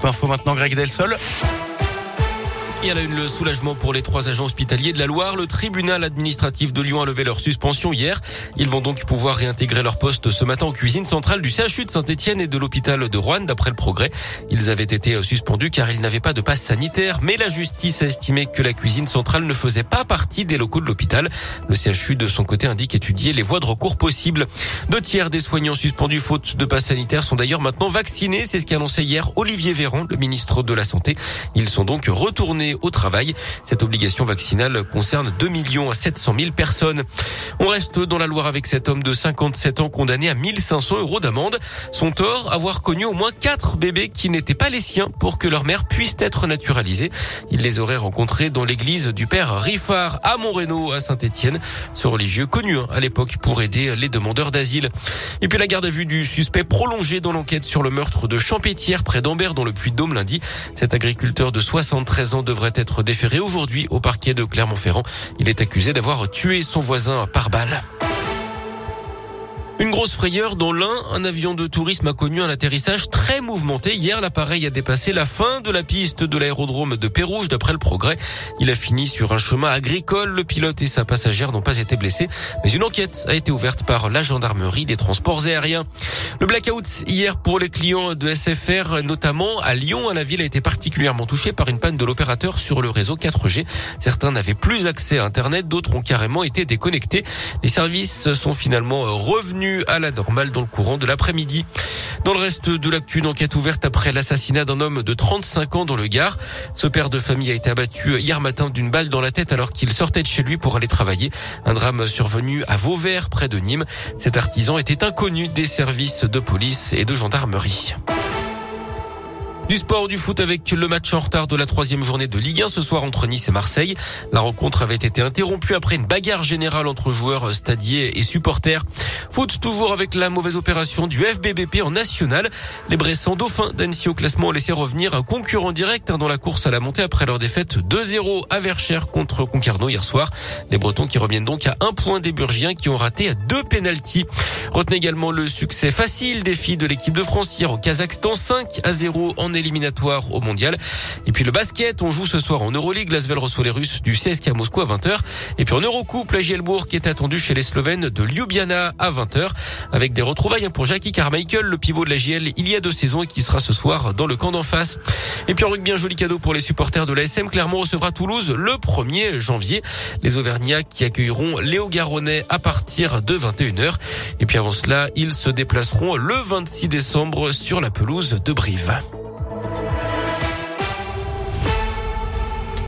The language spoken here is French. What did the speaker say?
Scoop Info maintenant, Greg Delsol. Il y a une, le soulagement pour les trois agents hospitaliers de la Loire. Le tribunal administratif de Lyon a levé leur suspension hier. Ils vont donc pouvoir réintégrer leur poste ce matin en cuisine centrale du CHU de Saint-Etienne et de l'hôpital de Rouen, d'après le progrès. Ils avaient été suspendus car ils n'avaient pas de passe sanitaire, mais la justice a estimé que la cuisine centrale ne faisait pas partie des locaux de l'hôpital. Le CHU, de son côté, indique étudier les voies de recours possibles. Deux tiers des soignants suspendus faute de passe sanitaire sont d'ailleurs maintenant vaccinés. C'est ce qu'a annoncé hier Olivier Véran, le ministre de la Santé. Ils sont donc retournés au travail. Cette obligation vaccinale concerne 2 millions à 700 000 personnes. On reste dans la Loire avec cet homme de 57 ans condamné à 1500 euros d'amende. Son tort, avoir connu au moins quatre bébés qui n'étaient pas les siens pour que leur mère puisse être naturalisée. Il les aurait rencontrés dans l'église du père Riffard à Montréno à Saint-Étienne. Ce religieux connu hein, à l'époque pour aider les demandeurs d'asile. Et puis la garde à vue du suspect prolongé dans l'enquête sur le meurtre de Champétière près d'Ambert dans le Puy-de-Dôme lundi. Cet agriculteur de 73 ans devrait devrait être déféré aujourd'hui au parquet de Clermont-Ferrand. Il est accusé d'avoir tué son voisin par balle. Une grosse frayeur dans l'un, un avion de tourisme a connu un atterrissage très mouvementé. Hier, l'appareil a dépassé la fin de la piste de l'aérodrome de Pérouge d'après le progrès. Il a fini sur un chemin agricole. Le pilote et sa passagère n'ont pas été blessés, mais une enquête a été ouverte par la gendarmerie des transports aériens. Le blackout hier pour les clients de SFR, notamment à Lyon, la ville a été particulièrement touchée par une panne de l'opérateur sur le réseau 4G. Certains n'avaient plus accès à Internet, d'autres ont carrément été déconnectés. Les services sont finalement revenus à la normale dans le courant de l'après-midi. Dans le reste de l'actu, une enquête ouverte après l'assassinat d'un homme de 35 ans dans le Gard. Ce père de famille a été abattu hier matin d'une balle dans la tête alors qu'il sortait de chez lui pour aller travailler. Un drame survenu à Vauvert, près de Nîmes. Cet artisan était inconnu des services de police et de gendarmerie. Du sport, du foot avec le match en retard de la troisième journée de Ligue 1 ce soir entre Nice et Marseille. La rencontre avait été interrompue après une bagarre générale entre joueurs stadiers et supporters. Foot toujours avec la mauvaise opération du FBBP en national. Les Bressans dauphins d'Annecy au classement ont laissé revenir un concurrent direct hein, dans la course à la montée après leur défaite 2-0 à Verchères contre Concarneau hier soir. Les Bretons qui reviennent donc à un point des Burgiens qui ont raté deux pénalties. Retenez également le succès facile des filles de l'équipe de France hier au Kazakhstan 5 à 0 en éliminatoire au mondial. Et puis le basket, on joue ce soir en Euroleague. Lasvel reçoit les Russes du CSK Moscou à 20h. Et puis en Eurocoupe, la Gielbourg qui est attendu chez les Slovènes de Ljubljana à 20h. Avec des retrouvailles pour Jackie Carmichael, le pivot de la GL il y a deux saisons et qui sera ce soir dans le camp d'en face. Et puis en rugby, un joli cadeau pour les supporters de l'ASM. Clermont recevra Toulouse le 1er janvier. Les Auvergnats qui accueilleront Léo Garonnais à partir de 21h. Et puis avant cela, ils se déplaceront le 26 décembre sur la pelouse de Brive.